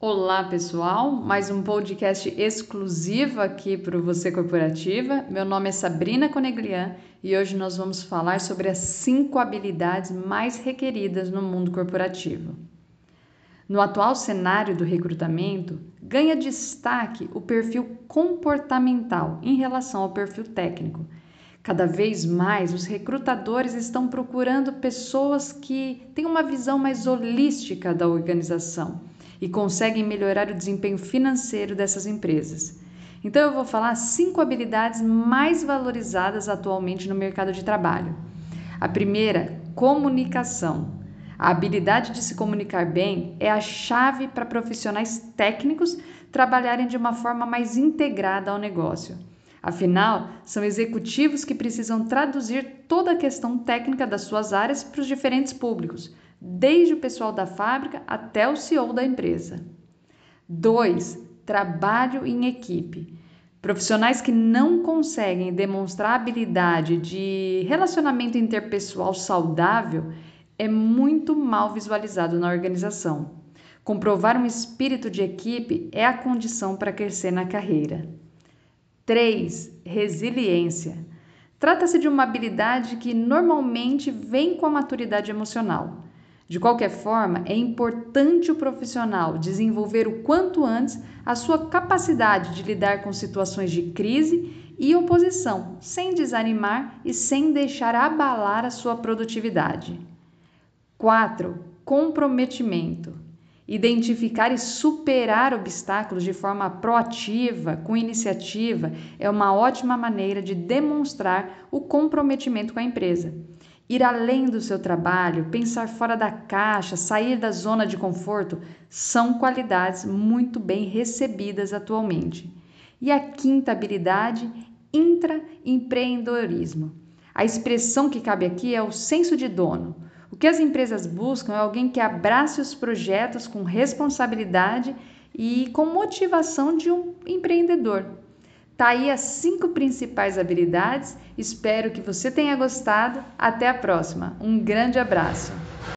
Olá, pessoal! Mais um podcast exclusivo aqui para o Você Corporativa. Meu nome é Sabrina Coneglian e hoje nós vamos falar sobre as cinco habilidades mais requeridas no mundo corporativo. No atual cenário do recrutamento, ganha destaque o perfil comportamental em relação ao perfil técnico. Cada vez mais os recrutadores estão procurando pessoas que têm uma visão mais holística da organização e conseguem melhorar o desempenho financeiro dessas empresas. Então, eu vou falar cinco habilidades mais valorizadas atualmente no mercado de trabalho. A primeira, comunicação. A habilidade de se comunicar bem é a chave para profissionais técnicos trabalharem de uma forma mais integrada ao negócio. Afinal, são executivos que precisam traduzir toda a questão técnica das suas áreas para os diferentes públicos, desde o pessoal da fábrica até o CEO da empresa. 2. Trabalho em equipe. Profissionais que não conseguem demonstrar habilidade de relacionamento interpessoal saudável é muito mal visualizado na organização. Comprovar um espírito de equipe é a condição para crescer na carreira. 3. Resiliência. Trata-se de uma habilidade que normalmente vem com a maturidade emocional. De qualquer forma, é importante o profissional desenvolver o quanto antes a sua capacidade de lidar com situações de crise e oposição, sem desanimar e sem deixar abalar a sua produtividade. 4. Comprometimento. Identificar e superar obstáculos de forma proativa, com iniciativa, é uma ótima maneira de demonstrar o comprometimento com a empresa ir além do seu trabalho, pensar fora da caixa, sair da zona de conforto, são qualidades muito bem recebidas atualmente. E a quinta habilidade, intraempreendedorismo. A expressão que cabe aqui é o senso de dono. O que as empresas buscam é alguém que abrace os projetos com responsabilidade e com motivação de um empreendedor. Tá aí as cinco principais habilidades. Espero que você tenha gostado. Até a próxima. Um grande abraço.